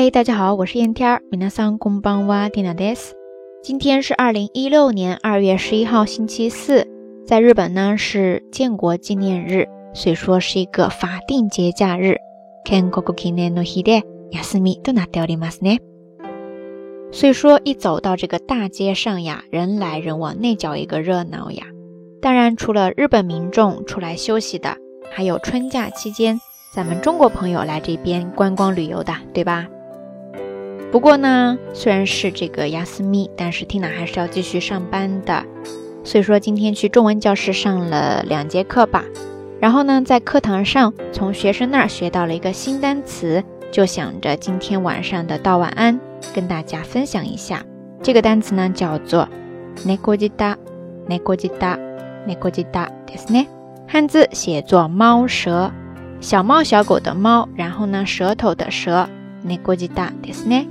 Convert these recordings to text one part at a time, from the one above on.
嗨，大家好，我是燕天儿。皆さんこんばんは、ティナです。今天是二零一六年二月十一号，星期四。在日本呢是建国纪念日，所以说是一个法定节假日。建国記念の日で休みとなっておりますね。所以说一走到这个大街上呀，人来人往，那叫一个热闹呀。当然，除了日本民众出来休息的，还有春假期间咱们中国朋友来这边观光旅游的，对吧？ 不过呢，虽然是这个雅思密，但是 Tina 还是要继续上班的。所以说今天去中文教室上了两节课吧。然后呢，在课堂上从学生那儿学到了一个新单词，就想着今天晚上的道晚安跟大家分享一下。这个单词呢叫做 “nekojita”，nekojita，nekojita，ですね。汉字写作猫舌。小猫小狗的猫，然后呢，舌头的舌，ネコジダですね。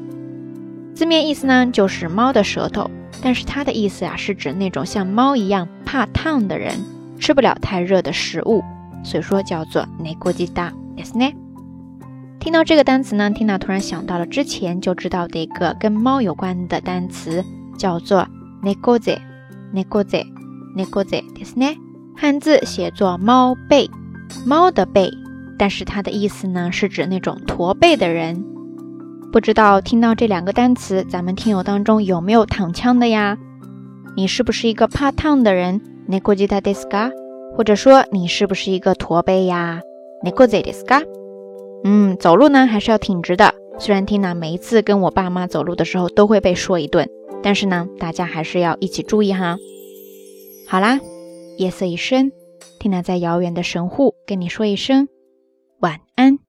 字面意思呢就是猫的舌头，但是它的意思呀是指那种像猫一样怕烫的人，吃不了太热的食物，所以说叫做ネコジダですね。听到这个单词呢，Tina 突然想到了之前就知道的一个跟猫有关的单词，叫做ネコゼ，ネコゼ，ネコゼですね。汉字写作猫背，猫的背。但是它的意思呢，是指那种驼背的人。 不知道听到这两个单词，咱们听友当中有没有躺枪的呀？你是不是一个怕烫的人？或者说你是不是一个驼背呀？嗯，走路呢还是要挺直的。虽然听娜每一次跟我爸妈走路的时候都会被说一顿，但是呢，大家还是要一起注意哈。好啦，夜色已深，听娜在遥远的神户跟你说一声。晚安。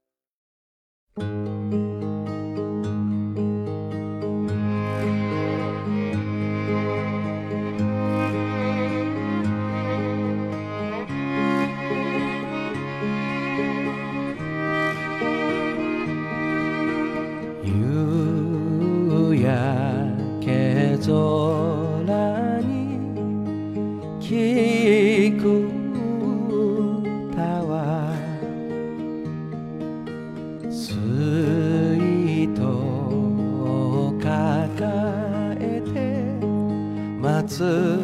つ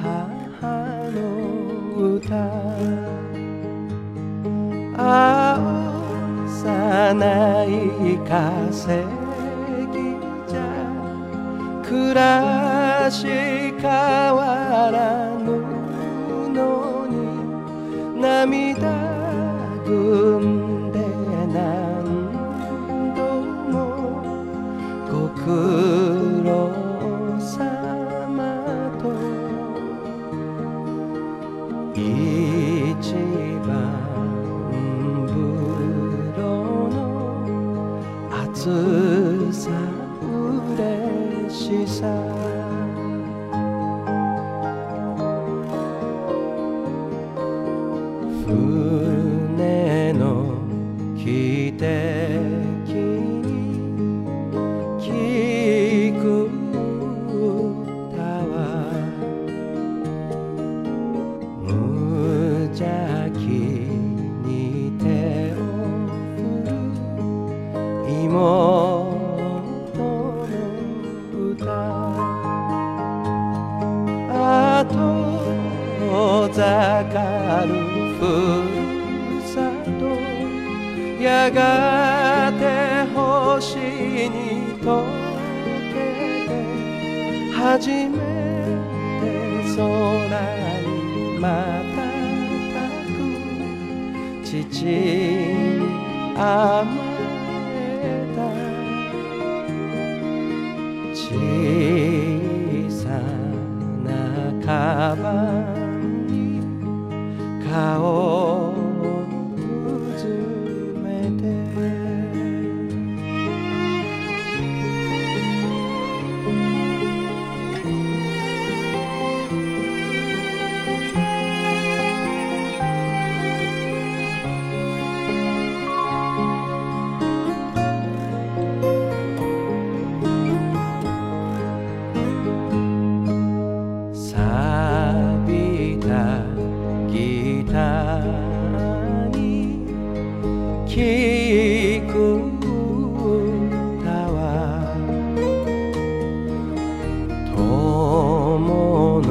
母の歌。青さない稼ぎじゃ。暮らし変わらぬのに。涙ぐん暑さ嬉しさ船 ふるさとやがて星に溶けて初めて空に瞬く父に甘えた小さなカバン how たに聞く歌は友の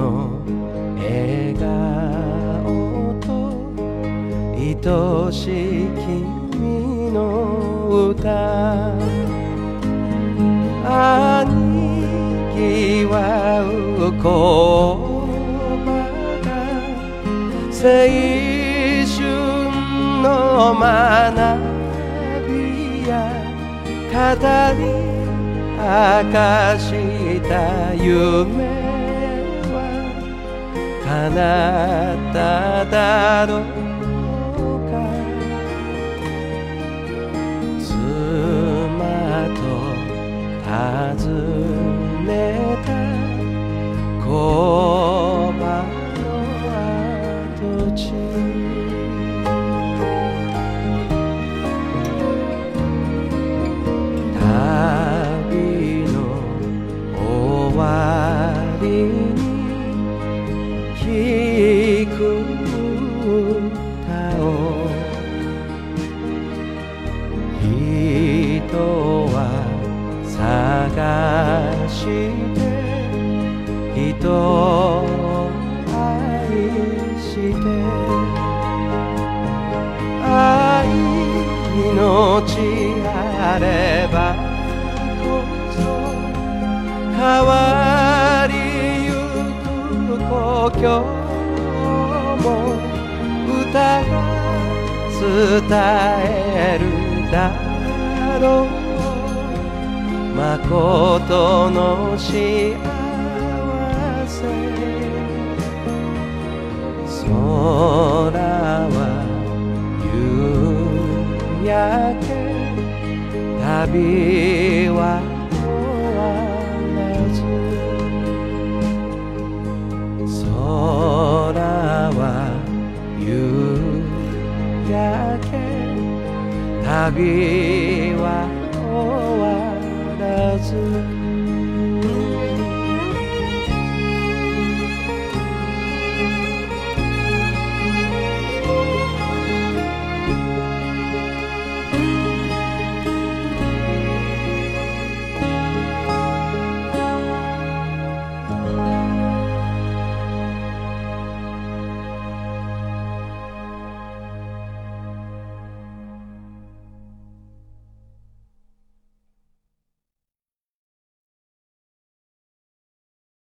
笑顔と愛しき君の歌。兄貴はわう青春の学びや語り明かした夢は叶っただろうか。妻と尋ねた。に聞く歌を。人は探して人く故郷も歌が伝えるだろう。誠の幸せ。空は夕焼け。旅 Habib.